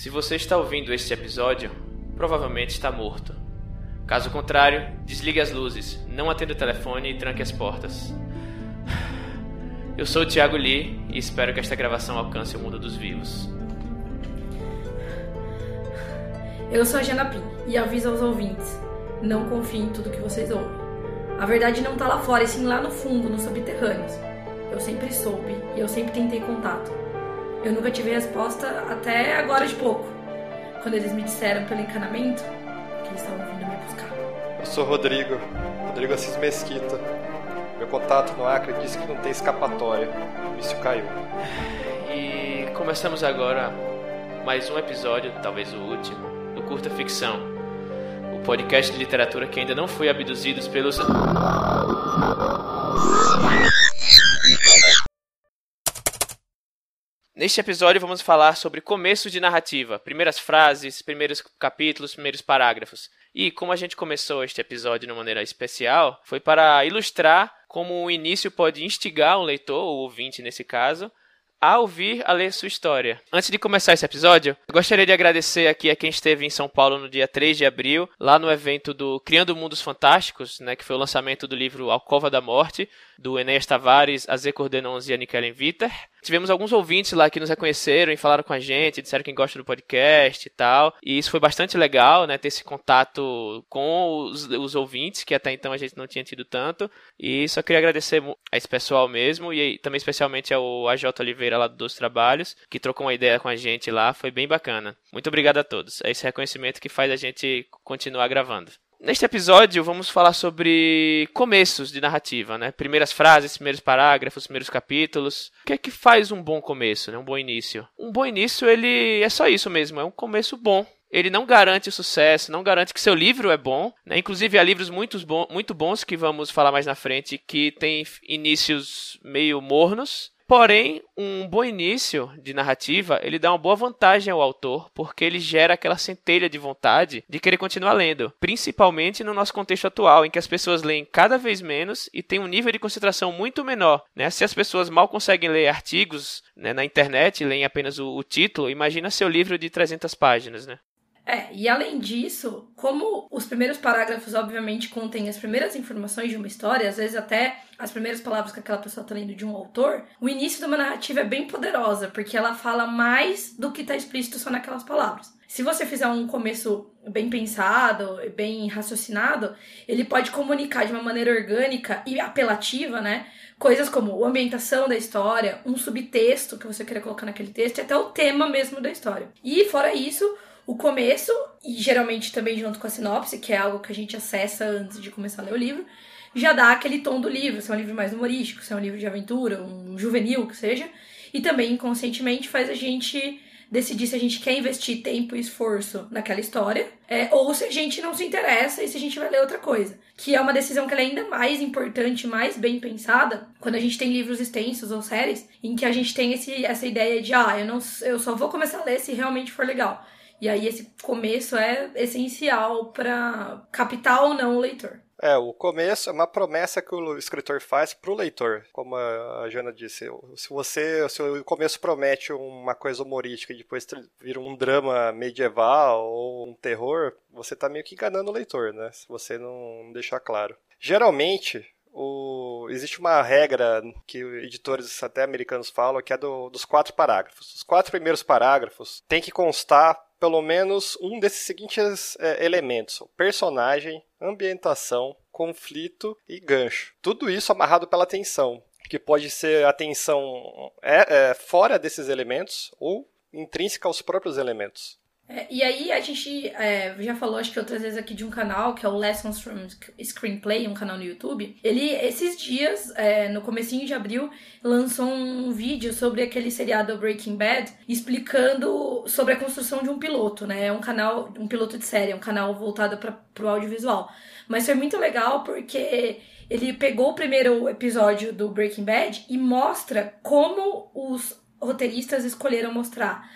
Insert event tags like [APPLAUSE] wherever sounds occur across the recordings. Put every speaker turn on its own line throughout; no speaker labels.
Se você está ouvindo este episódio, provavelmente está morto. Caso contrário, desligue as luzes, não atenda o telefone e tranque as portas. Eu sou o Thiago Lee e espero que esta gravação alcance o mundo dos vivos.
Eu sou a Jana Pim e aviso aos ouvintes: não confie em tudo que vocês ouvem. A verdade não está lá fora, e sim lá no fundo, nos subterrâneos. Eu sempre soube e eu sempre tentei contato. Eu nunca tive resposta até agora de pouco, quando eles me disseram pelo encanamento que eles estavam vindo me buscar.
Eu sou Rodrigo, Rodrigo Assis Mesquita. Meu contato no Acre disse que não tem escapatória. O míssil caiu.
E começamos agora mais um episódio, talvez o último, do Curta Ficção. O podcast de literatura que ainda não foi abduzidos pelos. Neste episódio vamos falar sobre começo de narrativa, primeiras frases, primeiros capítulos, primeiros parágrafos. E como a gente começou este episódio de uma maneira especial, foi para ilustrar como o início pode instigar o leitor, ou ouvinte nesse caso, a ouvir a ler sua história. Antes de começar esse episódio, gostaria de agradecer aqui a quem esteve em São Paulo no dia 3 de abril, lá no evento do Criando Mundos Fantásticos, né, que foi o lançamento do livro Alcova da Morte, do Enéas Tavares, Azê Cordenons e Anikelen Viter. Tivemos alguns ouvintes lá que nos reconheceram e falaram com a gente, disseram que gostam do podcast e tal. E isso foi bastante legal, né? Ter esse contato com os, os ouvintes, que até então a gente não tinha tido tanto. E só queria agradecer a esse pessoal mesmo, e também especialmente ao AJ Oliveira lá dos Trabalhos, que trocou uma ideia com a gente lá. Foi bem bacana. Muito obrigado a todos. É esse reconhecimento que faz a gente continuar gravando. Neste episódio, vamos falar sobre começos de narrativa, né? Primeiras frases, primeiros parágrafos, primeiros capítulos. O que é que faz um bom começo, né? Um bom início? Um bom início, ele é só isso mesmo, é um começo bom. Ele não garante o sucesso, não garante que seu livro é bom. Né? Inclusive, há livros muito, muito bons que vamos falar mais na frente que têm inícios meio mornos Porém, um bom início de narrativa, ele dá uma boa vantagem ao autor, porque ele gera aquela centelha de vontade de querer continuar lendo, principalmente no nosso contexto atual, em que as pessoas leem cada vez menos e tem um nível de concentração muito menor. Né? Se as pessoas mal conseguem ler artigos né, na internet, leem apenas o, o título, imagina seu livro de 300 páginas, né?
É, e além disso, como os primeiros parágrafos, obviamente, contêm as primeiras informações de uma história, às vezes até as primeiras palavras que aquela pessoa está lendo de um autor, o início de uma narrativa é bem poderosa, porque ela fala mais do que está explícito só naquelas palavras. Se você fizer um começo bem pensado, bem raciocinado, ele pode comunicar de uma maneira orgânica e apelativa, né? Coisas como a ambientação da história, um subtexto que você queira colocar naquele texto e até o tema mesmo da história. E fora isso, o começo, e geralmente também junto com a sinopse, que é algo que a gente acessa antes de começar a ler o livro, já dá aquele tom do livro, se é um livro mais humorístico, se é um livro de aventura, um juvenil, que seja. E também inconscientemente faz a gente decidir se a gente quer investir tempo e esforço naquela história, é, ou se a gente não se interessa e se a gente vai ler outra coisa. Que é uma decisão que é ainda mais importante, mais bem pensada, quando a gente tem livros extensos ou séries, em que a gente tem esse, essa ideia de, ah, eu, não, eu só vou começar a ler se realmente for legal. E aí esse começo é essencial para captar ou não o leitor.
É, o começo é uma promessa que o escritor faz para o leitor. Como a Jana disse, se você, se o começo promete uma coisa humorística e depois vira um drama medieval ou um terror, você está meio que enganando o leitor, né? Se você não deixar claro. Geralmente, o, existe uma regra que editores até americanos falam que é do, dos quatro parágrafos. Os quatro primeiros parágrafos tem que constar pelo menos um desses seguintes é, elementos: personagem, ambientação, conflito e gancho. Tudo isso amarrado pela tensão, que pode ser a tensão é, é, fora desses elementos ou intrínseca aos próprios elementos.
É, e aí a gente é, já falou, acho que outras vezes aqui de um canal, que é o Lessons from Screenplay, um canal no YouTube. Ele, esses dias, é, no comecinho de abril, lançou um vídeo sobre aquele seriado Breaking Bad, explicando sobre a construção de um piloto, né? É um canal, um piloto de série, é um canal voltado para o audiovisual. Mas foi muito legal porque ele pegou o primeiro episódio do Breaking Bad e mostra como os roteiristas escolheram mostrar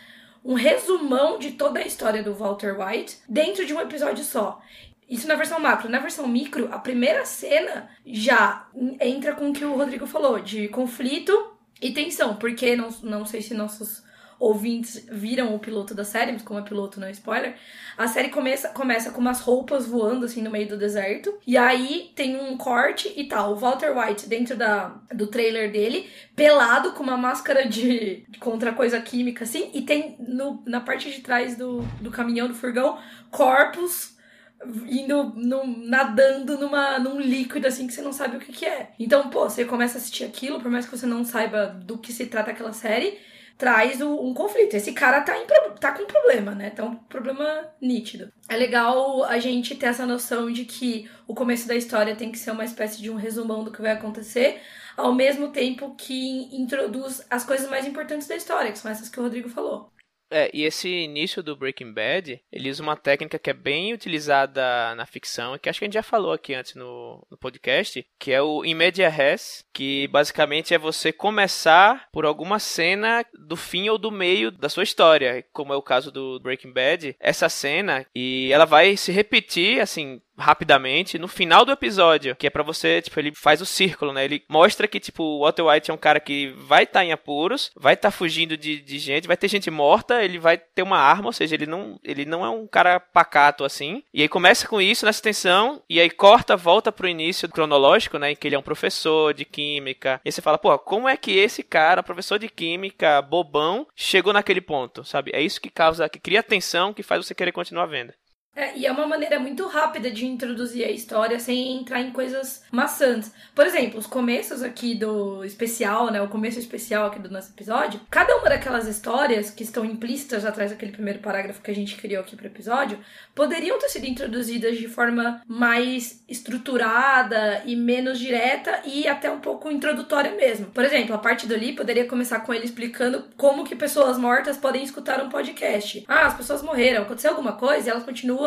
um resumão de toda a história do Walter White dentro de um episódio só. Isso na versão macro. Na versão micro, a primeira cena já entra com o que o Rodrigo falou, de conflito e tensão, porque não, não sei se nossos ouvintes viram o piloto da série, mas como é piloto não é spoiler, a série começa, começa com umas roupas voando assim no meio do deserto. E aí tem um corte e tal. O Walter White dentro da, do trailer dele, pelado com uma máscara de, de contra coisa química assim. E tem no, na parte de trás do, do caminhão do furgão corpos indo no, nadando numa, num líquido assim que você não sabe o que, que é. Então, pô, você começa a assistir aquilo, por mais que você não saiba do que se trata aquela série, traz o, um conflito. Esse cara tá, em, tá com um problema, né? Tá um problema nítido. É legal a gente ter essa noção de que o começo da história tem que ser uma espécie de um resumão do que vai acontecer, ao mesmo tempo que introduz as coisas mais importantes da história, que são essas que o Rodrigo falou.
É, e esse início do Breaking Bad, ele usa uma técnica que é bem utilizada na ficção, que acho que a gente já falou aqui antes no, no podcast, que é o in media res, que basicamente é você começar por alguma cena do fim ou do meio da sua história, como é o caso do Breaking Bad, essa cena, e ela vai se repetir, assim, rapidamente no final do episódio, que é para você, tipo, ele faz o círculo, né? Ele mostra que, tipo, o Walter White é um cara que vai estar tá em apuros, vai estar tá fugindo de, de gente, vai ter gente morta, ele vai ter uma arma, ou seja, ele não, ele não é um cara pacato assim. E aí começa com isso nessa tensão, e aí corta, volta pro início cronológico, né? Em que ele é um professor de química. E você fala, pô, como é que esse cara, professor de química, bobão, chegou naquele ponto, sabe? É isso que causa, que cria tensão, que faz você querer continuar vendo.
É, e é uma maneira muito rápida de introduzir a história sem entrar em coisas maçantes. Por exemplo, os começos aqui do especial, né? O começo especial aqui do nosso episódio. Cada uma daquelas histórias que estão implícitas atrás daquele primeiro parágrafo que a gente criou aqui pro episódio poderiam ter sido introduzidas de forma mais estruturada e menos direta e até um pouco introdutória mesmo. Por exemplo, a parte do Lee poderia começar com ele explicando como que pessoas mortas podem escutar um podcast. Ah, as pessoas morreram, aconteceu alguma coisa e elas continuam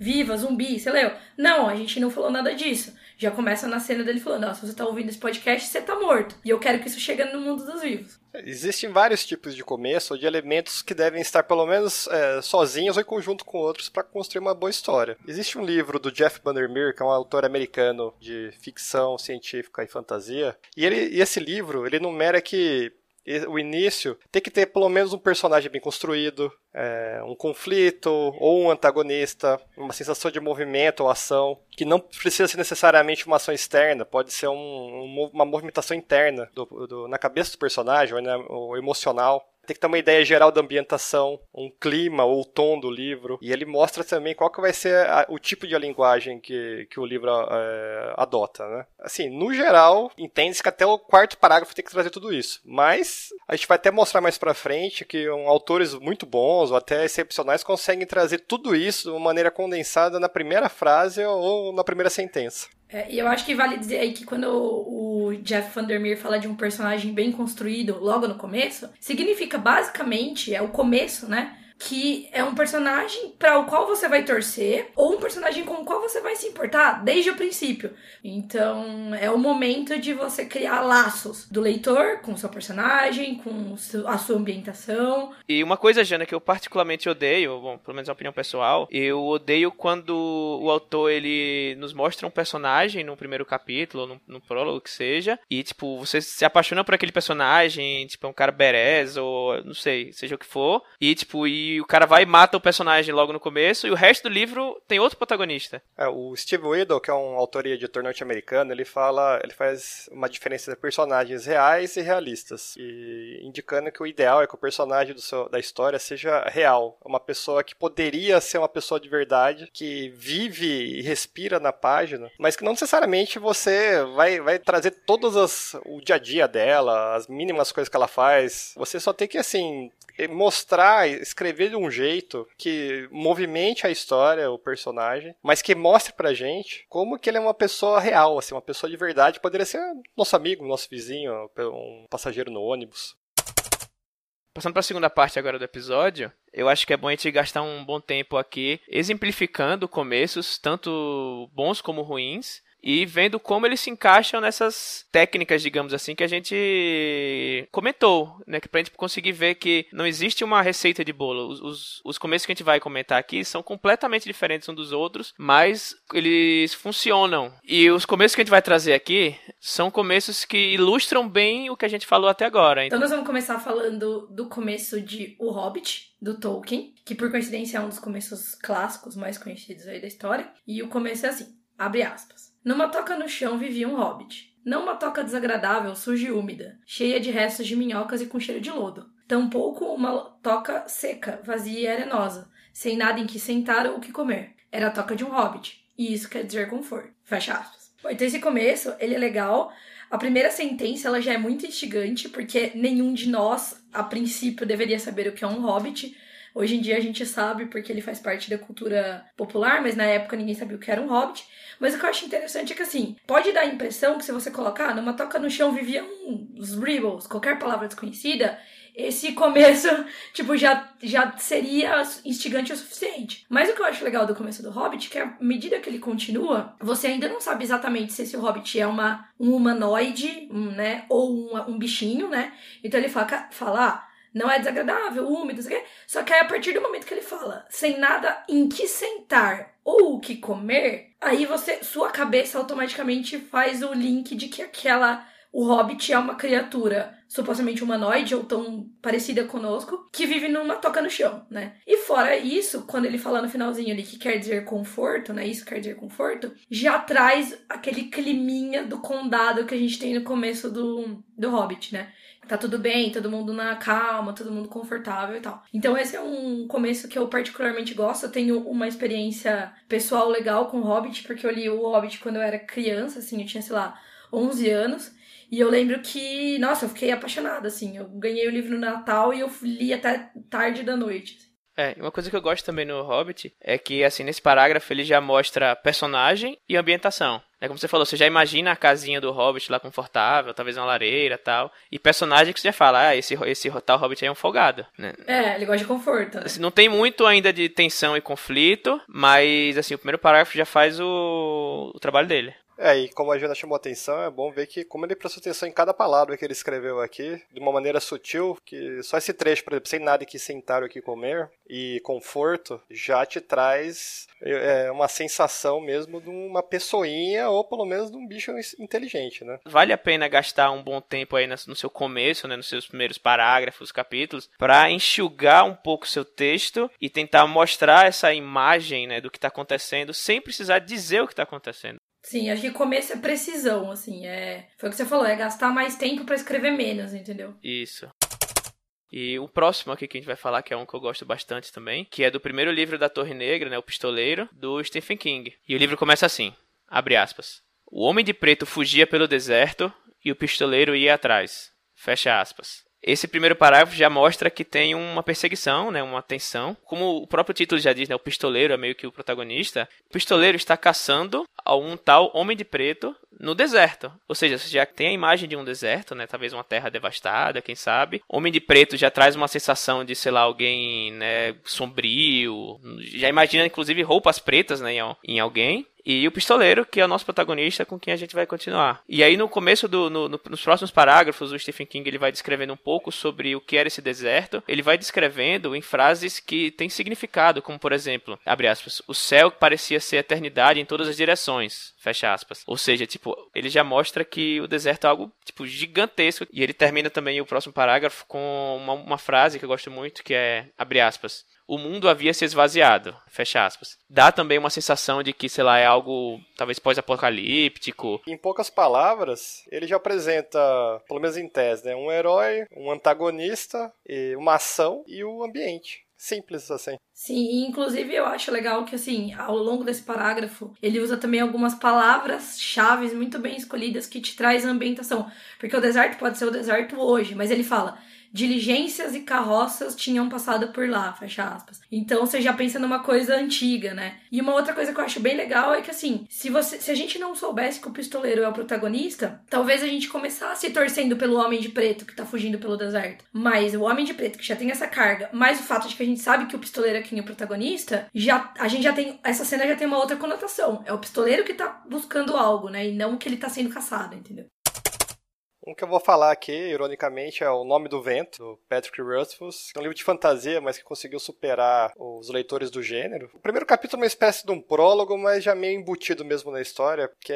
vivas, zumbi, você leu? Não, a gente não falou nada disso. Já começa na cena dele falando, ó, se você tá ouvindo esse podcast, você tá morto. E eu quero que isso chegue no mundo dos vivos.
Existem vários tipos de começo, ou de elementos que devem estar pelo menos é, sozinhos ou em conjunto com outros para construir uma boa história. Existe um livro do Jeff Vandermeer, que é um autor americano de ficção científica e fantasia, e, ele, e esse livro, ele numera que o início tem que ter pelo menos um personagem bem construído, é, um conflito ou um antagonista, uma sensação de movimento ou ação, que não precisa ser necessariamente uma ação externa, pode ser um, uma movimentação interna do, do, na cabeça do personagem, ou, né, ou emocional tem que ter uma ideia geral da ambientação, um clima ou tom do livro. E ele mostra também qual que vai ser a, o tipo de linguagem que, que o livro é, adota, né? Assim, no geral, entende-se que até o quarto parágrafo tem que trazer tudo isso. Mas a gente vai até mostrar mais pra frente que um, autores muito bons ou até excepcionais conseguem trazer tudo isso de uma maneira condensada na primeira frase ou na primeira sentença.
É, e eu acho que vale dizer aí que quando o, Jeff Vandermeer fala de um personagem bem construído logo no começo, significa basicamente, é o começo, né? Que é um personagem para o qual você vai torcer ou um personagem com o qual você vai se importar desde o princípio. Então, é o momento de você criar laços do leitor com o seu personagem, com a sua ambientação.
E uma coisa, Jana, que eu particularmente odeio, bom, pelo menos é uma opinião pessoal, eu odeio quando o autor ele nos mostra um personagem no primeiro capítulo, no, no prólogo que seja, e tipo, você se apaixona por aquele personagem, tipo, é um cara berez ou não sei, seja o que for, e tipo, e e o cara vai e mata o personagem logo no começo, e o resto do livro tem outro protagonista.
É, o Steve Whittle, que é um autor e editor norte-americano, ele fala, ele faz uma diferença de personagens reais e realistas, e indicando que o ideal é que o personagem seu, da história seja real, uma pessoa que poderia ser uma pessoa de verdade, que vive e respira na página, mas que não necessariamente você vai, vai trazer todas as o dia a dia dela, as mínimas coisas que ela faz. Você só tem que assim mostrar, escrever de um jeito que movimente a história, o personagem, mas que mostre pra gente como que ele é uma pessoa real, assim, uma pessoa de verdade, poderia ser nosso amigo, nosso vizinho, um passageiro no ônibus.
Passando para a segunda parte agora do episódio, eu acho que é bom a gente gastar um bom tempo aqui exemplificando começos, tanto bons como ruins, e vendo como eles se encaixam nessas técnicas, digamos assim, que a gente comentou, né? Que pra gente conseguir ver que não existe uma receita de bolo. Os, os, os começos que a gente vai comentar aqui são completamente diferentes uns dos outros, mas eles funcionam. E os começos que a gente vai trazer aqui são começos que ilustram bem o que a gente falou até agora.
Então nós vamos começar falando do começo de O Hobbit, do Tolkien, que por coincidência é um dos começos clássicos mais conhecidos aí da história. E o começo é assim, abre aspas. Numa toca no chão vivia um hobbit. Não uma toca desagradável, suja e úmida, cheia de restos de minhocas e com cheiro de lodo. Tampouco uma toca seca, vazia e arenosa, sem nada em que sentar ou o que comer. Era a toca de um hobbit, e isso quer dizer conforto. Fecha aspas. Bom, então esse começo, ele é legal. A primeira sentença, ela já é muito instigante, porque nenhum de nós, a princípio, deveria saber o que é um hobbit. Hoje em dia a gente sabe porque ele faz parte da cultura popular, mas na época ninguém sabia o que era um hobbit. Mas o que eu acho interessante é que, assim, pode dar a impressão que se você colocar numa toca no chão viviam uns Rebels, qualquer palavra desconhecida, esse começo, [LAUGHS] tipo, já, já seria instigante o suficiente. Mas o que eu acho legal do começo do Hobbit é que à medida que ele continua, você ainda não sabe exatamente se esse Hobbit é uma, um humanoide, um, né, ou um, um bichinho, né? Então ele fala, fala ah, não é desagradável, úmido, sei Só que aí, a partir do momento que ele fala, sem nada em que sentar ou o que comer, aí você, sua cabeça automaticamente faz o link de que aquela o Hobbit é uma criatura supostamente humanoide ou tão parecida conosco, que vive numa toca no chão, né? E fora isso, quando ele fala no finalzinho ali que quer dizer conforto, né? Isso quer dizer conforto, já traz aquele climinha do condado que a gente tem no começo do, do Hobbit, né? Tá tudo bem, todo mundo na calma, todo mundo confortável e tal. Então esse é um começo que eu particularmente gosto. Eu tenho uma experiência pessoal legal com Hobbit, porque eu li o Hobbit quando eu era criança, assim, eu tinha, sei lá, 11 anos. E eu lembro que, nossa, eu fiquei apaixonada, assim. Eu ganhei o livro no Natal e eu li até tarde da noite. Assim.
É, uma coisa que eu gosto também no Hobbit é que, assim, nesse parágrafo ele já mostra personagem e ambientação. É como você falou, você já imagina a casinha do Hobbit lá confortável, talvez uma lareira tal. E personagem que você já fala, ah, esse, esse tal Hobbit aí é um folgado, né?
É, ele gosta de conforto. Né?
Assim, não tem muito ainda de tensão e conflito, mas, assim, o primeiro parágrafo já faz o, o trabalho dele.
É, e como a Jana chamou atenção, é bom ver que como ele prestou atenção em cada palavra que ele escreveu aqui, de uma maneira sutil, que só esse trecho, por exemplo, sem nada que sentar ou que comer, e conforto, já te traz é, uma sensação mesmo de uma pessoinha, ou pelo menos de um bicho inteligente, né?
Vale a pena gastar um bom tempo aí no seu começo, né, nos seus primeiros parágrafos, capítulos, para enxugar um pouco o seu texto e tentar mostrar essa imagem, né, do que está acontecendo, sem precisar dizer o que está acontecendo.
Sim, acho que começo é precisão, assim, é. Foi o que você falou, é gastar mais tempo para escrever menos, entendeu?
Isso. E o próximo aqui que a gente vai falar, que é um que eu gosto bastante também, que é do primeiro livro da Torre Negra, né, O Pistoleiro, do Stephen King. E o livro começa assim, abre aspas. O homem de preto fugia pelo deserto e o pistoleiro ia atrás. Fecha aspas. Esse primeiro parágrafo já mostra que tem uma perseguição, né, uma tensão. Como o próprio título já diz, né, o pistoleiro é meio que o protagonista. O pistoleiro está caçando a um tal homem de preto no deserto. Ou seja, você já tem a imagem de um deserto, né, talvez uma terra devastada, quem sabe. Homem de preto já traz uma sensação de, sei lá, alguém, né, sombrio. Já imagina inclusive roupas pretas, né, em alguém e o pistoleiro, que é o nosso protagonista com quem a gente vai continuar. E aí no começo do no, no, nos próximos parágrafos, o Stephen King ele vai descrevendo um pouco sobre o que era esse deserto. Ele vai descrevendo em frases que têm significado, como por exemplo, abre aspas, o céu parecia ser eternidade em todas as direções. Fecha aspas. Ou seja, tipo, ele já mostra que o deserto é algo, tipo, gigantesco. E ele termina também o próximo parágrafo com uma, uma frase que eu gosto muito, que é, abre aspas, o mundo havia se esvaziado, fecha aspas. Dá também uma sensação de que, sei lá, é algo talvez pós-apocalíptico.
Em poucas palavras, ele já apresenta, pelo menos em tese, né, um herói, um antagonista, uma ação e o ambiente. Simples assim.
Sim, inclusive eu acho legal que, assim, ao longo desse parágrafo, ele usa também algumas palavras-chave muito bem escolhidas que te traz a ambientação. Porque o deserto pode ser o deserto hoje, mas ele fala diligências e carroças tinham passado por lá, fecha aspas. Então você já pensa numa coisa antiga, né? E uma outra coisa que eu acho bem legal é que assim, se você se a gente não soubesse que o pistoleiro é o protagonista, talvez a gente começasse torcendo pelo homem de preto que tá fugindo pelo deserto. Mas o homem de preto que já tem essa carga, mais o fato de que a gente sabe que o pistoleiro é quem é o protagonista, já a gente já tem essa cena já tem uma outra conotação. É o pistoleiro que tá buscando algo, né? E não que ele tá sendo caçado, entendeu?
Um que eu vou falar aqui, ironicamente, é O Nome do Vento, do Patrick Rothfuss. É um livro de fantasia, mas que conseguiu superar os leitores do gênero. O primeiro capítulo é uma espécie de um prólogo, mas já meio embutido mesmo na história, porque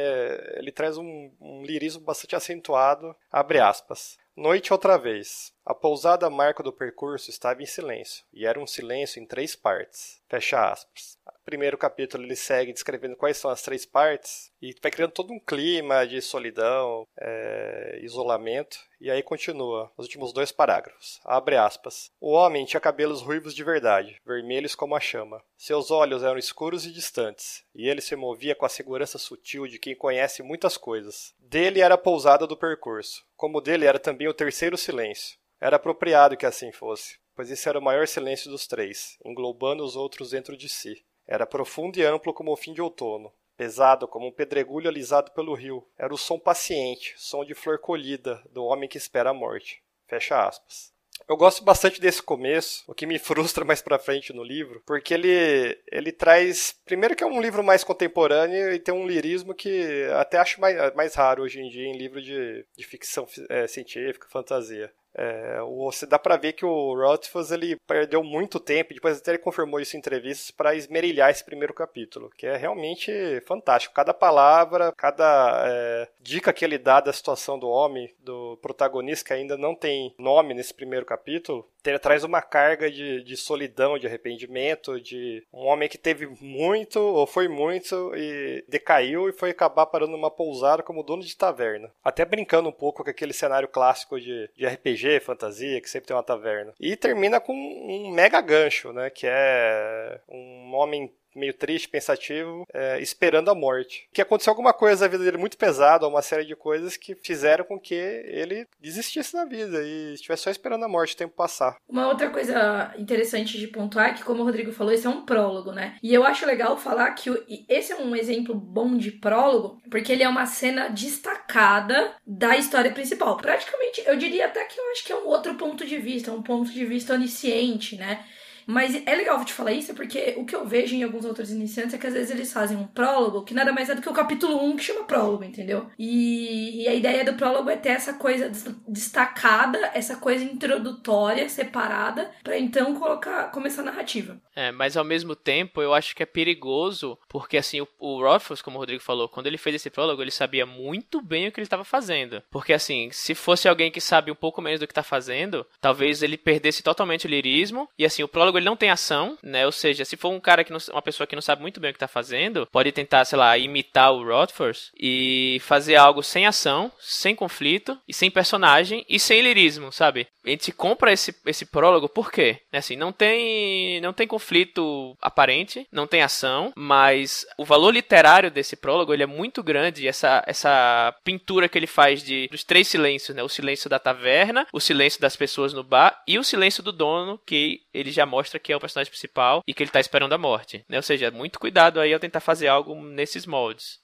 ele traz um, um lirismo bastante acentuado, abre aspas. Noite outra vez. A pousada marca do percurso estava em silêncio, e era um silêncio em três partes. Fecha aspas primeiro capítulo ele segue descrevendo quais são as três partes e vai criando todo um clima de solidão, é, isolamento. E aí continua, os últimos dois parágrafos. Abre aspas. O homem tinha cabelos ruivos de verdade, vermelhos como a chama. Seus olhos eram escuros e distantes, e ele se movia com a segurança sutil de quem conhece muitas coisas. Dele era a pousada do percurso, como dele era também o terceiro silêncio. Era apropriado que assim fosse, pois esse era o maior silêncio dos três, englobando os outros dentro de si. Era profundo e amplo como o fim de outono, pesado como um pedregulho alisado pelo rio. Era o som paciente, som de flor colhida, do homem que espera a morte. Fecha aspas. Eu gosto bastante desse começo, o que me frustra mais pra frente no livro, porque ele, ele traz. Primeiro, que é um livro mais contemporâneo e tem um lirismo que até acho mais, mais raro hoje em dia em livro de, de ficção é, científica, fantasia. É, você dá para ver que o Rothfuss ele perdeu muito tempo, depois até ele confirmou isso em entrevistas, para esmerilhar esse primeiro capítulo, que é realmente fantástico. Cada palavra, cada é, dica que ele dá da situação do homem, do protagonista que ainda não tem nome nesse primeiro capítulo, ele traz uma carga de, de solidão, de arrependimento, de um homem que teve muito, ou foi muito, e decaiu e foi acabar parando numa pousada como dono de taverna. Até brincando um pouco com aquele cenário clássico de, de RPG, fantasia, que sempre tem uma taverna. E termina com um mega gancho, né? Que é um homem meio triste, pensativo, é, esperando a morte. Que aconteceu alguma coisa na vida dele muito pesada, uma série de coisas que fizeram com que ele desistisse da vida e estivesse só esperando a morte, o tempo passar.
Uma outra coisa interessante de pontuar é que, como o Rodrigo falou, esse é um prólogo, né? E eu acho legal falar que esse é um exemplo bom de prólogo, porque ele é uma cena destacada da história principal. Praticamente, eu diria até que eu acho que é um outro ponto de vista, um ponto de vista onisciente, né? Mas é legal te falar isso porque o que eu vejo em alguns autores iniciantes é que às vezes eles fazem um prólogo que nada mais é do que o capítulo 1 que chama prólogo, entendeu? E, e a ideia do prólogo é ter essa coisa destacada, essa coisa introdutória, separada, para então colocar, começar a narrativa.
É, mas ao mesmo tempo eu acho que é perigoso, porque assim, o, o Rothfuss, como o Rodrigo falou, quando ele fez esse prólogo, ele sabia muito bem o que ele estava fazendo. Porque assim, se fosse alguém que sabe um pouco menos do que está fazendo, talvez ele perdesse totalmente o lirismo, e assim, o prólogo jogo ele não tem ação, né? Ou seja, se for um cara que não, uma pessoa que não sabe muito bem o que tá fazendo, pode tentar, sei lá, imitar o Rothfuss e fazer algo sem ação, sem conflito e sem personagem e sem lirismo, sabe? A gente compra esse, esse prólogo por quê? É assim, não tem não tem conflito aparente, não tem ação, mas o valor literário desse prólogo ele é muito grande. Essa essa pintura que ele faz de dos três silêncios, né? O silêncio da taverna, o silêncio das pessoas no bar e o silêncio do dono que ele já mostra mostra que é o personagem principal e que ele tá esperando a morte. Né? Ou seja, muito cuidado aí ao tentar fazer algo nesses moldes.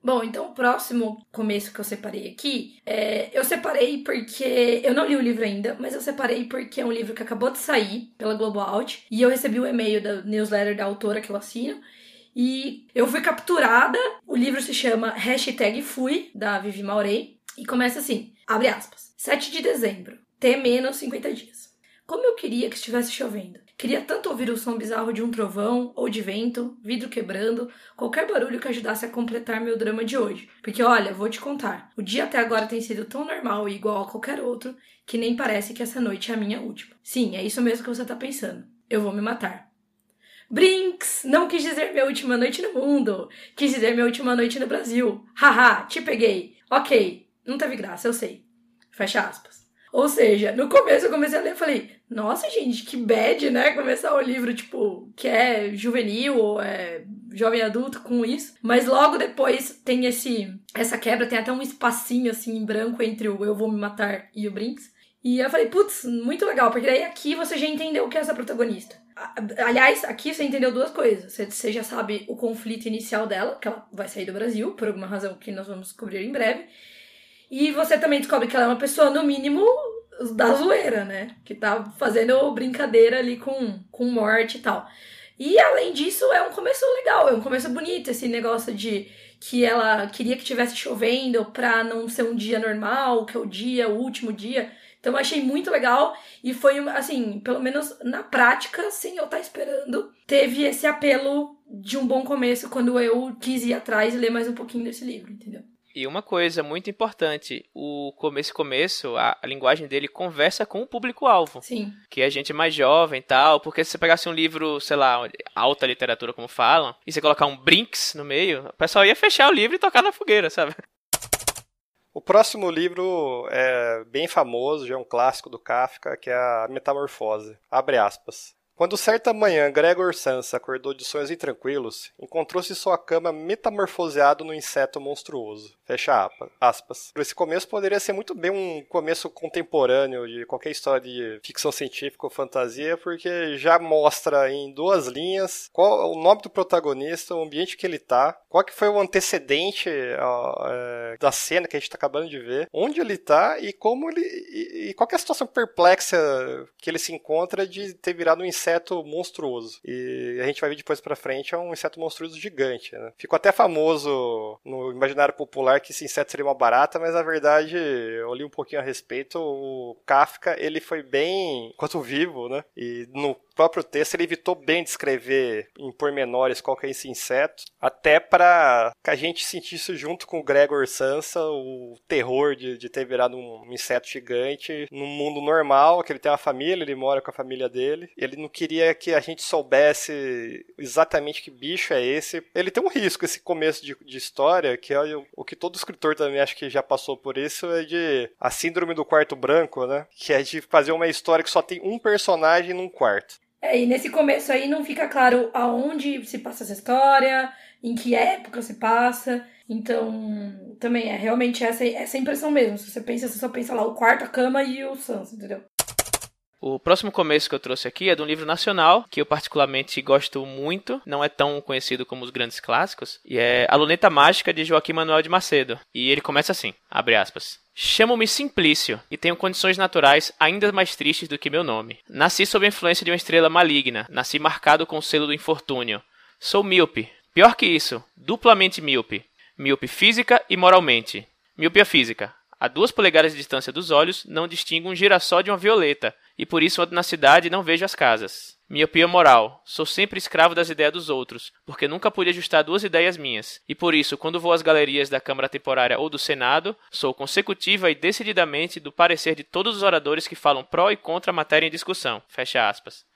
Bom, então o próximo começo que eu separei aqui, é, eu separei porque eu não li o livro ainda, mas eu separei porque é um livro que acabou de sair pela Global Out e eu recebi o um e-mail da newsletter da autora que eu assino e eu fui capturada. O livro se chama Hashtag Fui, da Vivi Maurei, e começa assim, abre aspas, 7 de dezembro, T menos 50 dias. Como eu queria que estivesse chovendo. Queria tanto ouvir o som bizarro de um trovão ou de vento, vidro quebrando, qualquer barulho que ajudasse a completar meu drama de hoje. Porque olha, vou te contar, o dia até agora tem sido tão normal e igual a qualquer outro que nem parece que essa noite é a minha última. Sim, é isso mesmo que você tá pensando. Eu vou me matar. Brinks! Não quis dizer minha última noite no mundo. Quis dizer minha última noite no Brasil. Haha, te peguei. Ok, não teve graça, eu sei. Fecha aspas. Ou seja, no começo eu comecei a ler e falei, nossa, gente, que bad, né? Começar o livro, tipo, que é juvenil ou é jovem adulto com isso. Mas logo depois tem esse essa quebra, tem até um espacinho assim em branco entre o Eu Vou Me Matar e o Brinks. E eu falei, putz, muito legal, porque daí aqui você já entendeu o que é essa protagonista. Aliás, aqui você entendeu duas coisas. Você já sabe o conflito inicial dela, que ela vai sair do Brasil, por alguma razão que nós vamos descobrir em breve. E você também descobre que ela é uma pessoa, no mínimo, da zoeira, né? Que tá fazendo brincadeira ali com, com morte e tal. E além disso, é um começo legal, é um começo bonito, esse negócio de que ela queria que tivesse chovendo pra não ser um dia normal, que é o dia, o último dia. Então eu achei muito legal e foi, assim, pelo menos na prática, sem eu estar tá esperando, teve esse apelo de um bom começo quando eu quis ir atrás e ler mais um pouquinho desse livro, entendeu?
E uma coisa muito importante, o começo começo, a, a linguagem dele conversa com o público-alvo.
Sim.
Que é gente mais jovem e tal, porque se você pegasse um livro, sei lá, alta literatura, como falam, e você colocar um Brinks no meio, o pessoal ia fechar o livro e tocar na fogueira, sabe?
O próximo livro é bem famoso, já é um clássico do Kafka, que é a Metamorfose. Abre aspas. Quando certa manhã Gregor Sansa acordou de sonhos intranquilos, encontrou-se sua cama metamorfoseado no inseto monstruoso. Fecha aspas. Esse começo poderia ser muito bem um começo contemporâneo de qualquer história de ficção científica ou fantasia, porque já mostra em duas linhas qual o nome do protagonista, o ambiente que ele está, qual que foi o antecedente ó, é, da cena que a gente está acabando de ver, onde ele está e como ele e, e qual é a situação perplexa que ele se encontra de ter virado um inseto inseto monstruoso. E a gente vai ver depois pra frente, é um inseto monstruoso gigante. Né? Ficou até famoso no imaginário popular que esse inseto seria uma barata, mas na verdade, eu li um pouquinho a respeito, o Kafka, ele foi bem, enquanto vivo, né? E no próprio texto ele evitou bem descrever em pormenores qual que é esse inseto, até para que a gente sentisse junto com o Gregor Sansa o terror de, de ter virado um inseto gigante num mundo normal, que ele tem uma família, ele mora com a família dele, ele não queria que a gente soubesse exatamente que bicho é esse. Ele tem um risco, esse começo de, de história, que é o, o que todo escritor também acho que já passou por isso, é de a síndrome do quarto branco, né? Que é de fazer uma história que só tem um personagem num quarto.
É, e nesse começo aí não fica claro aonde se passa essa história, em que época se passa. Então, também é realmente essa, essa impressão mesmo. Se você pensa, você só pensa lá o quarto, a cama e o Sans, entendeu?
O próximo começo que eu trouxe aqui é de um livro nacional que eu particularmente gosto muito, não é tão conhecido como os grandes clássicos, e é A Luneta Mágica de Joaquim Manuel de Macedo. E ele começa assim, abre aspas. Chamo-me Simplício e tenho condições naturais ainda mais tristes do que meu nome. Nasci sob a influência de uma estrela maligna, nasci marcado com o selo do infortúnio. Sou míope. Pior que isso, duplamente míope. Míope física e moralmente. Miopia física. A duas polegadas de distância dos olhos, não distingo um girassol de uma violeta, e por isso ando na cidade e não vejo as casas. Miopia moral. Sou sempre escravo das ideias dos outros, porque nunca pude ajustar duas ideias minhas. E por isso, quando vou às galerias da Câmara Temporária ou do Senado, sou consecutiva e decididamente do parecer de todos os oradores que falam pró e contra a matéria em discussão. Fecha aspas.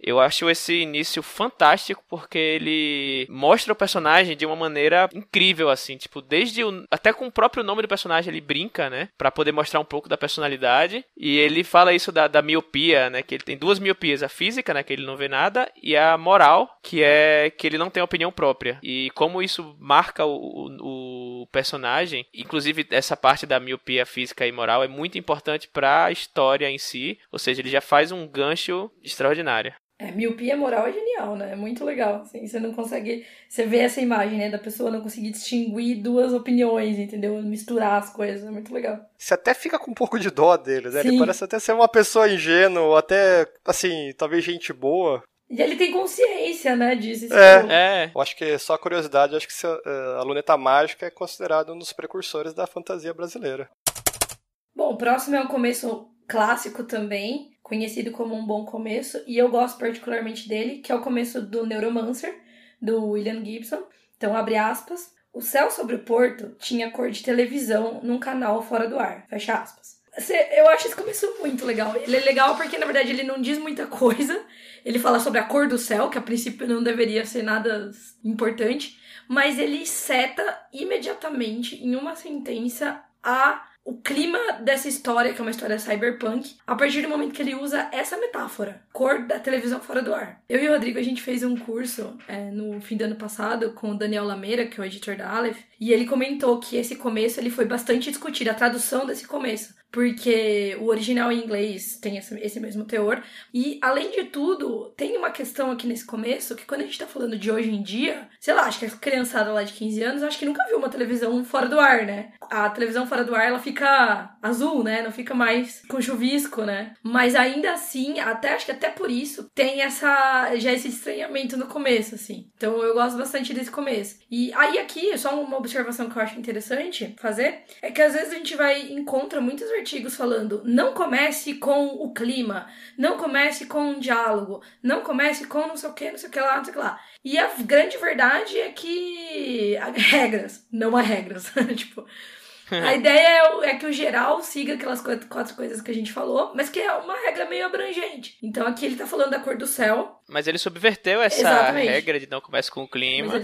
Eu acho esse início fantástico porque ele mostra o personagem de uma maneira incrível, assim, tipo, desde o, até com o próprio nome do personagem ele brinca, né, para poder mostrar um pouco da personalidade. E ele fala isso da, da miopia, né, que ele tem duas miopias, a física, né, que ele não vê nada, e a moral, que é que ele não tem opinião própria. E como isso marca o, o, o personagem, inclusive essa parte da miopia física e moral é muito importante para a história em si, ou seja, ele já faz um gancho extraordinário.
É, miopia moral é genial, né? É muito legal. Assim, você não consegue. Você vê essa imagem, né? Da pessoa não conseguir distinguir duas opiniões, entendeu? Misturar as coisas. É muito legal.
Você até fica com um pouco de dó dele, né? Sim. Ele parece até ser uma pessoa ingênua, até, assim, talvez gente boa.
E ele tem consciência, né, disso.
É, é. Eu acho que só curiosidade, acho que é, a Luneta Mágica é considerado um dos precursores da fantasia brasileira.
Bom, o próximo é um começo clássico também, conhecido como um bom começo, e eu gosto particularmente dele, que é o começo do Neuromancer, do William Gibson. Então, abre aspas. O céu sobre o porto tinha cor de televisão num canal fora do ar. Fecha aspas. Eu acho esse começo muito legal. Ele é legal porque, na verdade, ele não diz muita coisa. Ele fala sobre a cor do céu, que a princípio não deveria ser nada importante. Mas ele seta imediatamente, em uma sentença, a o clima dessa história, que é uma história cyberpunk, a partir do momento que ele usa essa metáfora, cor da televisão fora do ar. Eu e o Rodrigo, a gente fez um curso é, no fim do ano passado com o Daniel Lameira, que é o editor da Aleph, e ele comentou que esse começo ele foi bastante discutido, a tradução desse começo, porque o original em inglês tem esse, mesmo teor. E, além de tudo, tem uma questão aqui nesse começo que quando a gente tá falando de hoje em dia, sei lá, acho que a criançada lá de 15 anos, acho que nunca viu uma televisão fora do ar, né? A televisão fora do ar, ela fica azul, né? Não fica mais com chuvisco, né? Mas ainda assim, até acho que até por isso, tem essa já esse estranhamento no começo, assim. Então eu gosto bastante desse começo. E aí aqui, só uma observação que eu acho interessante fazer, é que às vezes a gente vai encontra muitos artigos falando não comece com o clima, não comece com um diálogo, não comece com não sei o que, não sei o que lá, não sei o que lá. E a grande verdade é que há regras, não há regras. [LAUGHS] tipo, a [LAUGHS] ideia é, é, que o geral siga aquelas quatro coisas que a gente falou, mas que é uma regra meio abrangente. Então aqui ele tá falando da cor do céu.
Mas ele subverteu essa Exatamente. regra de não começar com o clima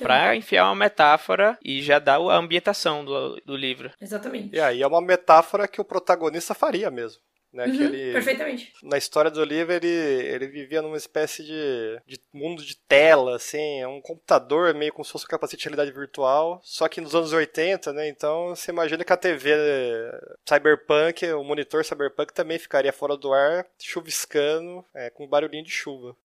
para enfiar uma metáfora e já dar a ambientação do, do livro.
Exatamente.
E aí é uma metáfora que o protagonista faria mesmo. Né,
uhum,
ele,
perfeitamente.
Na história do livro, ele, ele vivia numa espécie de, de mundo de tela, assim, é um computador meio como se fosse um capacete de realidade virtual, só que nos anos 80, né? Então você imagina que a TV Cyberpunk, o monitor Cyberpunk também ficaria fora do ar, chuviscando, é, com barulhinho de chuva.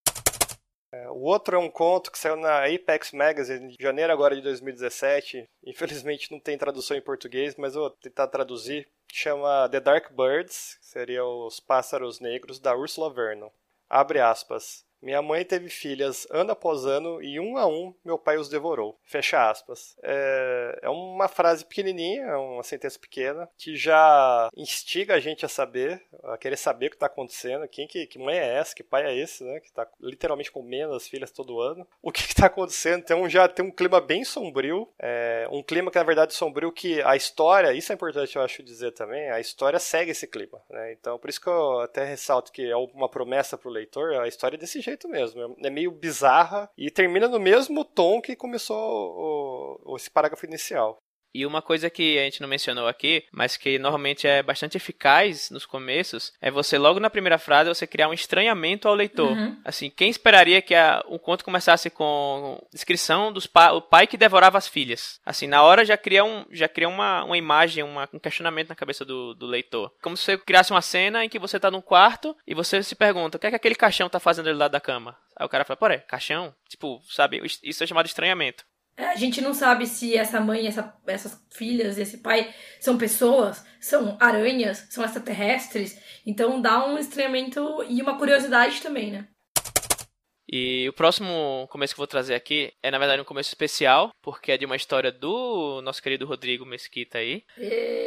É, o outro é um conto que saiu na Apex Magazine de janeiro agora de 2017. Infelizmente não tem tradução em português, mas eu vou tentar traduzir. Chama The Dark Birds, que seria os pássaros negros da Ursula Vernon. Abre aspas. Minha mãe teve filhas ano após ano e um a um meu pai os devorou. Fecha aspas. É, é uma frase pequenininha, é uma sentença pequena, que já instiga a gente a saber, a querer saber o que está acontecendo, quem que, que mãe é essa, que pai é esse, né? Que está literalmente comendo as filhas todo ano. O que está acontecendo? Então já tem um clima bem sombrio, é, um clima que na verdade sombrio que a história, isso é importante eu acho dizer também, a história segue esse clima. Né? Então por isso que eu até ressalto que é uma promessa para o leitor, a história é desse jeito jeito mesmo. É meio bizarra e termina no mesmo tom que começou o, o, esse parágrafo inicial.
E uma coisa que a gente não mencionou aqui, mas que normalmente é bastante eficaz nos começos, é você logo na primeira frase você criar um estranhamento ao leitor. Uhum. Assim, quem esperaria que a, um conto começasse com descrição dos pa, o pai que devorava as filhas? Assim, na hora já cria um já cria uma, uma imagem, uma, um questionamento na cabeça do, do leitor. Como se você criasse uma cena em que você está num quarto e você se pergunta, o que é que aquele caixão está fazendo ali lado da cama? Aí o cara fala, porra, caixão? Tipo, sabe, isso é chamado estranhamento.
A gente não sabe se essa mãe, essa, essas filhas, esse pai são pessoas, são aranhas, são extraterrestres. Então dá um estranhamento e uma curiosidade também, né?
E o próximo começo que eu vou trazer aqui é, na verdade, um começo especial, porque é de uma história do nosso querido Rodrigo Mesquita aí.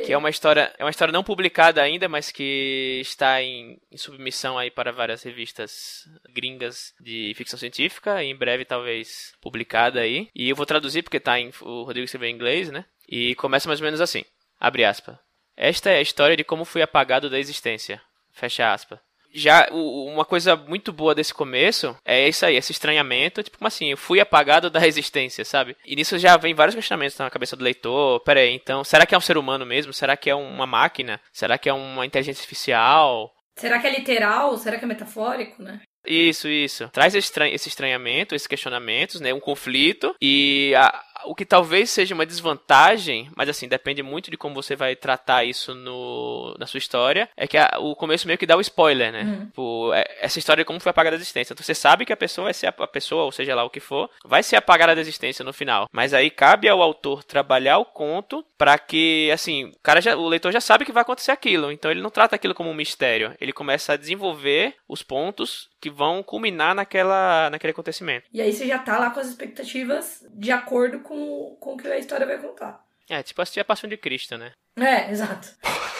Que é uma história, é uma história não publicada ainda, mas que está em, em, submissão aí para várias revistas gringas de ficção científica, e em breve talvez publicada aí. E eu vou traduzir porque tá em, o Rodrigo escreveu em inglês, né? E começa mais ou menos assim. Abre aspas. Esta é a história de como fui apagado da existência. Fecha aspas já uma coisa muito boa desse começo é isso aí, esse estranhamento, tipo, como assim, eu fui apagado da [LAUGHS] resistência, sabe? E nisso já vem vários questionamentos na cabeça do leitor. Pera aí, então, será que é um ser humano mesmo? Será que é uma máquina? Será que é uma inteligência artificial?
Será que é literal? Será que é metafórico, né?
Isso, isso. Traz esse estranhamento, esses questionamentos, né? Um conflito e a, o que talvez seja uma desvantagem, mas assim, depende muito de como você vai tratar isso no, na sua história, é que a, o começo meio que dá o spoiler, né? Uhum. Tipo, é, essa história de como foi apagada a existência. Então, você sabe que a pessoa vai ser a, a, pessoa, ou seja lá o que for, vai ser apagada da existência no final. Mas aí cabe ao autor trabalhar o conto para que, assim, o cara já, o leitor já sabe que vai acontecer aquilo. Então ele não trata aquilo como um mistério. Ele começa a desenvolver os pontos que vão culminar naquela, naquele acontecimento.
E aí você já tá lá com as expectativas de acordo com, com o que a história vai contar.
É, tipo assistir a Paixão de Cristo, né?
É, exato.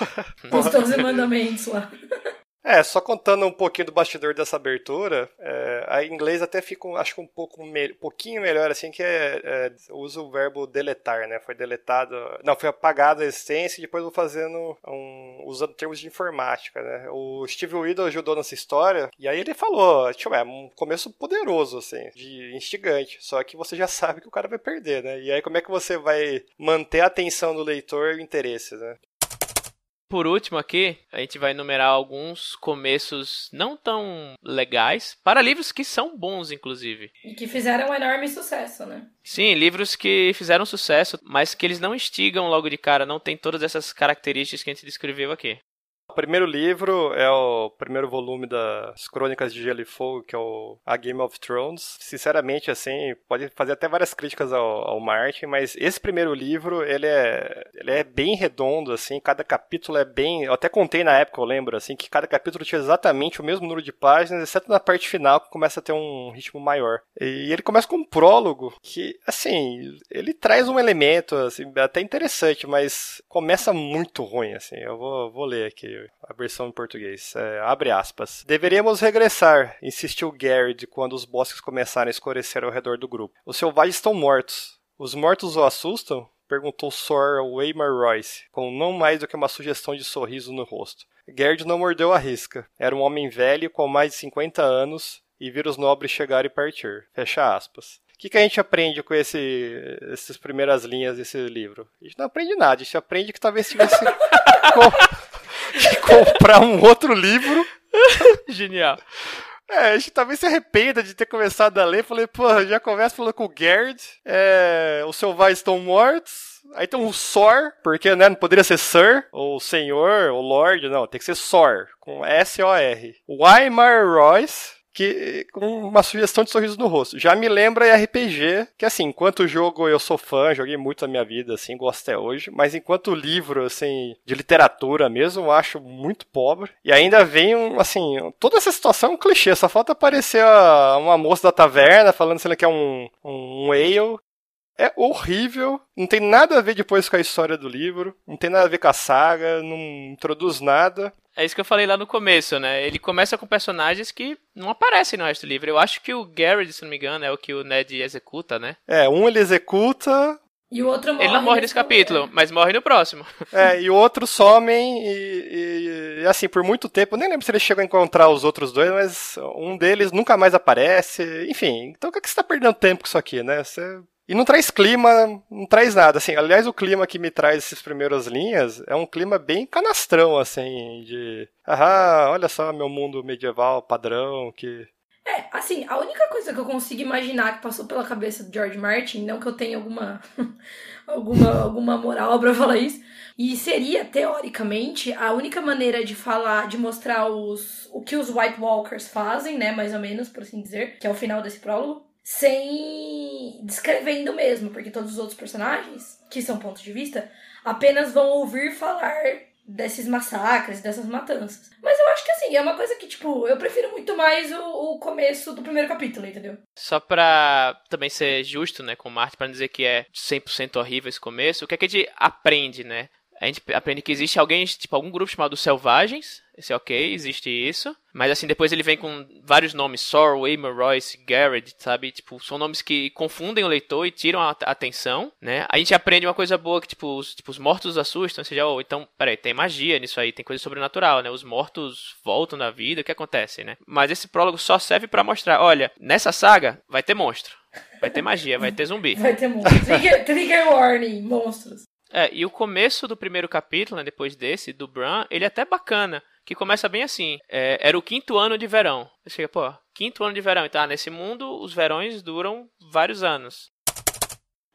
[LAUGHS] Os 12 mandamentos lá.
É, só contando um pouquinho do bastidor dessa abertura, é, a inglês até fica, acho que um pouco me, pouquinho melhor, assim, que é, é, usa o verbo deletar, né? Foi deletado, não, foi apagada a existência e depois vou fazendo, um, usando termos de informática, né? O Steve Widow ajudou nessa história e aí ele falou, tipo, é um começo poderoso, assim, de instigante, só que você já [LAUGHS] sabe que o cara vai perder, né? E aí como é que você vai manter a atenção do leitor e o interesse, né?
Por último aqui, a gente vai enumerar alguns começos não tão legais para livros que são bons, inclusive.
E que fizeram um enorme sucesso, né?
Sim, livros que fizeram sucesso, mas que eles não instigam logo de cara, não tem todas essas características que a gente descreveu aqui.
O primeiro livro é o primeiro volume das Crônicas de Gelo e Fogo, que é o A Game of Thrones. Sinceramente, assim, pode fazer até várias críticas ao, ao Martin, mas esse primeiro livro, ele é, ele é bem redondo, assim, cada capítulo é bem... Eu até contei na época, eu lembro, assim, que cada capítulo tinha exatamente o mesmo número de páginas, exceto na parte final, que começa a ter um ritmo maior. E ele começa com um prólogo que, assim, ele traz um elemento, assim, até interessante, mas começa muito ruim, assim. Eu vou, vou ler aqui a versão em português. É, abre aspas. Deveríamos regressar, insistiu Garrett quando os bosques começaram a escurecer ao redor do grupo. Os selvagens estão mortos. Os mortos o assustam? Perguntou Sor Waymar Royce, com não mais do que uma sugestão de sorriso no rosto. Gerd não mordeu a risca. Era um homem velho com mais de 50 anos e vira os nobres chegar e partir. Fecha aspas. O que, que a gente aprende com esse, essas primeiras linhas desse livro? A gente não aprende nada, a gente aprende que talvez tivesse [LAUGHS] de [LAUGHS] comprar um outro livro. [LAUGHS]
Genial.
É, a gente talvez se arrependa de ter começado a ler. Falei, pô, já começa falando com o Gerd. É, os selvagens estão mortos. Aí tem um Sor, porque né, não poderia ser Sir, ou Senhor, ou Lord, não, tem que ser Sor, com S-O-R. Weimar Royce, que com uma sugestão de sorriso no rosto. Já me lembra RPG, que assim, enquanto jogo eu sou fã, joguei muito na minha vida, assim, gosto até hoje, mas enquanto livro, assim, de literatura mesmo, acho muito pobre. E ainda vem, um, assim, toda essa situação é um clichê, só falta aparecer uma moça da taverna falando se ela quer um, um, um ale, é horrível, não tem nada a ver depois com a história do livro, não tem nada a ver com a saga, não introduz nada.
É isso que eu falei lá no começo, né? Ele começa com personagens que não aparecem no resto do livro. Eu acho que o Garrett, se não me engano, é o que o Ned executa, né?
É, um ele executa.
E o outro morre.
Ele não morre nesse capítulo, mas morre no próximo. [LAUGHS]
É, e o outro somem e, e, e, assim, por muito tempo, eu nem lembro se ele chegou a encontrar os outros dois, mas um deles nunca mais aparece. Enfim, então o que, é que você tá perdendo tempo com isso aqui, né? Você e não traz clima, não traz nada, assim. Aliás, o clima que me traz essas primeiras linhas é um clima bem canastrão, assim, de... Ah, olha só meu mundo medieval padrão, que...
É, assim, a única coisa que eu consigo imaginar que passou pela cabeça do George Martin, não que eu tenha alguma, [LAUGHS] alguma, alguma moral para falar isso, e seria, teoricamente, a única maneira de falar, de mostrar os, o que os White Walkers fazem, né, mais ou menos, por assim dizer, que é o final desse prólogo, sem descrevendo mesmo, porque todos os outros personagens, que são pontos de vista, apenas vão ouvir falar desses massacres, dessas matanças. Mas eu acho que assim, é uma coisa que, tipo, eu prefiro muito mais o, o começo do primeiro capítulo, entendeu?
Só pra também ser justo, né, com o Martin, pra não dizer que é 100% horrível esse começo, o que é que a gente aprende, né? A gente aprende que existe alguém, tipo, algum grupo chamado Selvagens, esse é ok, existe isso. Mas assim, depois ele vem com vários nomes, Sor, Waymar, Royce, Garrett, sabe? Tipo, são nomes que confundem o leitor e tiram a atenção, né? A gente aprende uma coisa boa que, tipo, os, tipo, os mortos assustam, ou seja, oh, então, peraí, tem magia nisso aí, tem coisa sobrenatural, né? Os mortos voltam da vida, o que acontece, né? Mas esse prólogo só serve para mostrar, olha, nessa saga vai ter monstro. Vai ter magia, vai ter zumbi. [LAUGHS]
Vai ter monstro. Trigger, trigger warning, monstros.
É, e o começo do primeiro capítulo, né, depois desse, do Bran, ele é até bacana que começa bem assim. É, era o quinto ano de verão. Você chega, pô, quinto ano de verão. Então, nesse mundo, os verões duram vários anos.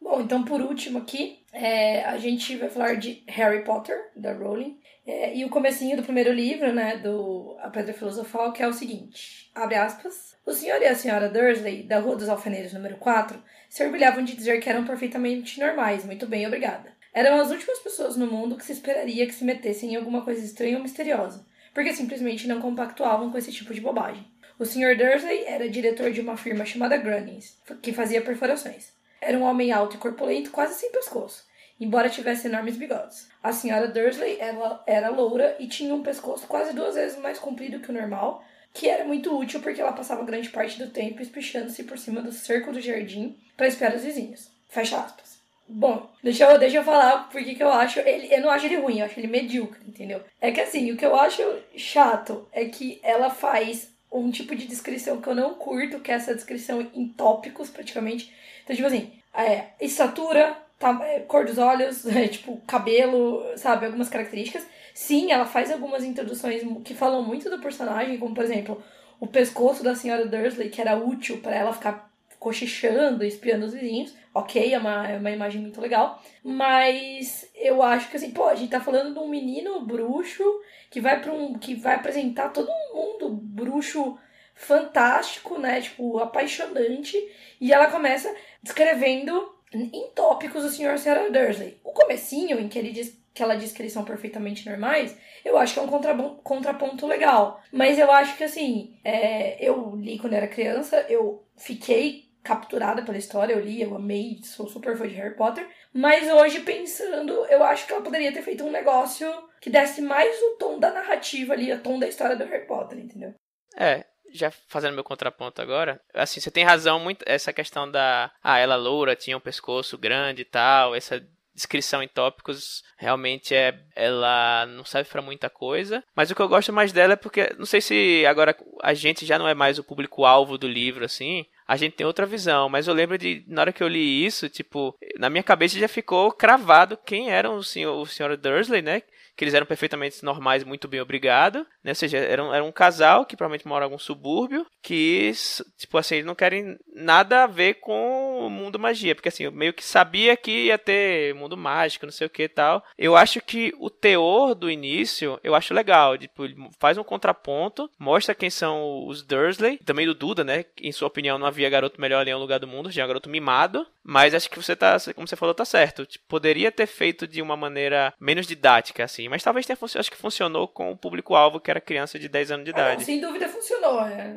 Bom, então por último aqui, é, a gente vai falar de Harry Potter, da Rowling. É, e o comecinho do primeiro livro, né, do A Pedra Filosofal, que é o seguinte, abre aspas. O senhor e a senhora Dursley, da Rua dos Alfeneiros número 4, se orgulhavam de dizer que eram perfeitamente normais. Muito bem, obrigada. Eram as últimas pessoas no mundo que se esperaria que se metessem em alguma coisa estranha ou misteriosa porque simplesmente não compactuavam com esse tipo de bobagem. O Sr. Dursley era diretor de uma firma chamada Grunnings, que fazia perfurações. Era um homem alto e corpulento, quase sem pescoço, embora tivesse enormes bigodes. A Sra. Dursley ela era loura e tinha um pescoço quase duas vezes mais comprido que o normal, que era muito útil porque ela passava grande parte do tempo espichando-se por cima do cerco do jardim para espiar os vizinhos. Fecha aspas. Bom, deixa eu, deixa eu falar porque que eu acho ele. Eu não acho ele ruim, eu acho ele medíocre, entendeu? É que assim, o que eu acho chato é que ela faz um tipo de descrição que eu não curto, que é essa descrição em tópicos, praticamente. Então, tipo assim, é, estatura, tá, é, cor dos olhos, [LAUGHS] é, tipo, cabelo, sabe? Algumas características. Sim, ela faz algumas introduções que falam muito do personagem, como por exemplo, o pescoço da senhora Dursley, que era útil para ela ficar cochichando, espiando os vizinhos. Ok, é uma, é uma imagem muito legal. Mas eu acho que assim, pô, a gente tá falando de um menino bruxo que vai para um. que vai apresentar todo mundo bruxo fantástico, né? Tipo, apaixonante. E ela começa descrevendo em tópicos o Sr. Sarah Dursley. O comecinho, em que ele diz que ela diz que eles são perfeitamente normais, eu acho que é um contraponto legal. Mas eu acho que assim, é, eu li quando era criança, eu fiquei capturada pela história, eu li, eu amei, sou super fã de Harry Potter. Mas hoje, pensando, eu acho que ela poderia ter feito um negócio que desse mais o tom da narrativa ali, o tom da história do Harry Potter, entendeu?
É, já fazendo meu contraponto agora, assim, você tem razão muito essa questão da ah, ela loura, tinha um pescoço grande e tal, essa descrição em tópicos realmente é ela não serve para muita coisa, mas o que eu gosto mais dela é porque não sei se agora a gente já não é mais o público alvo do livro assim, a gente tem outra visão. Mas eu lembro de, na hora que eu li isso, tipo, na minha cabeça já ficou cravado quem era o senhor, o senhor Dursley, né? Que eles eram perfeitamente normais, muito bem obrigado, né? Ou seja, era um, era um casal que provavelmente mora em algum subúrbio, que, tipo assim, eles não querem nada a ver com o mundo magia, porque assim, eu meio que sabia que ia ter mundo mágico, não sei o que e tal. Eu acho que o teor do início, eu acho legal, tipo, faz um contraponto, mostra quem são os Dursley, também do Duda, né? Em sua opinião, não havia garoto melhor em nenhum lugar do mundo, já é um garoto mimado. Mas acho que você tá, como você falou, tá certo. Tipo, poderia ter feito de uma maneira menos didática, assim. Mas talvez tenha acho que funcionou com o público-alvo, que era criança de 10 anos de idade.
Ah, sem dúvida funcionou. É.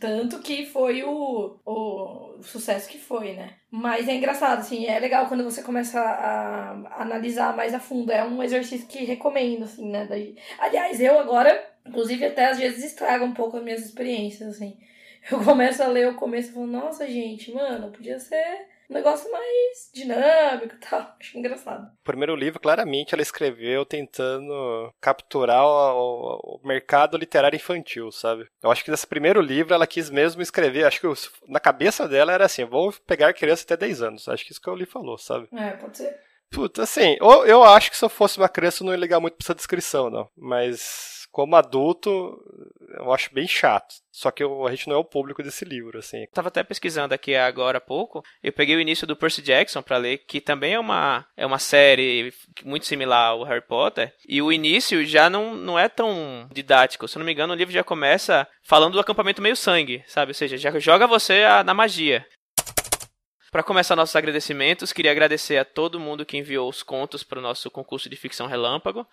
Tanto que foi o, o, sucesso que foi, né? Mas é engraçado, assim, é legal quando você começa a, analisar mais a fundo. É um exercício que recomendo, assim, né? Aliás, eu agora, inclusive, até às vezes estrago um pouco as minhas experiências, assim eu [LAUGHS] começo a ler o começo e falo, nossa, gente, mano, podia ser um negócio mais dinâmico e tal. [LAUGHS] Acho engraçado.
O primeiro livro, claramente, ela escreveu tentando capturar o, o, mercado literário infantil, sabe? Eu acho que nesse primeiro livro ela quis mesmo escrever, acho que na cabeça dela era assim, vou pegar criança até 10 anos. Acho que isso que eu li falou, sabe?
É, pode ser.
Puta, assim, eu, eu acho que se eu fosse uma criança eu não ia ligar muito pra essa descrição, não. Mas como adulto, eu acho bem chato. Só que eu, a gente não é o público desse livro, assim. Eu
tava até pesquisando aqui agora há pouco. Eu peguei o início do Percy Jackson para ler, que também é uma, é uma série muito similar ao Harry Potter. E o início já não, não é tão didático. Se eu não me engano, o livro já começa falando do acampamento meio sangue, sabe? Ou seja, já joga você a, na magia. Para começar nossos agradecimentos, queria agradecer a todo mundo que enviou os contos para o nosso concurso de ficção relâmpago.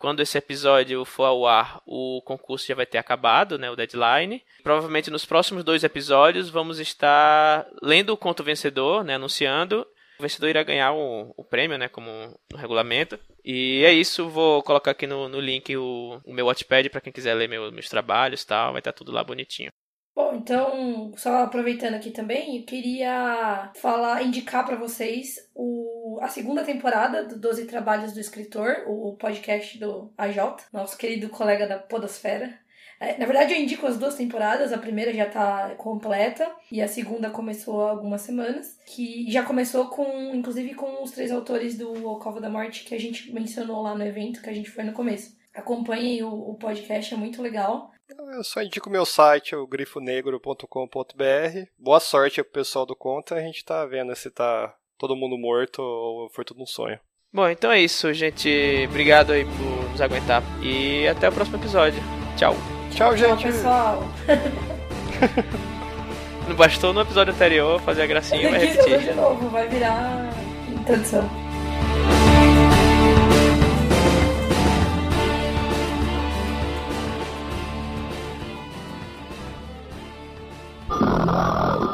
Quando esse episódio for ao ar, o concurso já vai ter acabado, né, o deadline. Provavelmente nos próximos dois episódios vamos estar lendo o conto vencedor, né, anunciando. O vencedor irá ganhar o, o prêmio, né, como no regulamento. E é isso, vou colocar aqui no, no link o, o meu Watchpad para quem quiser ler meu, meus trabalhos tal, vai estar tudo lá bonitinho.
Bom, então, só aproveitando aqui também, eu queria falar, indicar para vocês o, a segunda temporada do 12 Trabalhos do Escritor, o podcast do AJ, nosso querido colega da Podosfera. É, na verdade, eu indico as duas temporadas, a primeira já tá completa e a segunda começou há algumas semanas, que já começou com, inclusive, com os três autores do O Cova da Morte que a gente mencionou lá no evento, que a gente foi no começo. Acompanhem o, o podcast, é muito legal.
Eu só indico meu site, o grifonegro.com.br. Boa sorte pro pessoal do Conta. A gente tá vendo se tá todo mundo morto ou foi tudo um sonho.
Bom, então é isso, gente. Obrigado aí por nos aguentar. E até o próximo episódio. Tchau.
Tchau, gente.
Tchau, pessoal. [LAUGHS]
Não bastou no episódio anterior fazer a gracinha, Esse vai repetir.
De novo, vai virar introdução. Ah. [LAUGHS]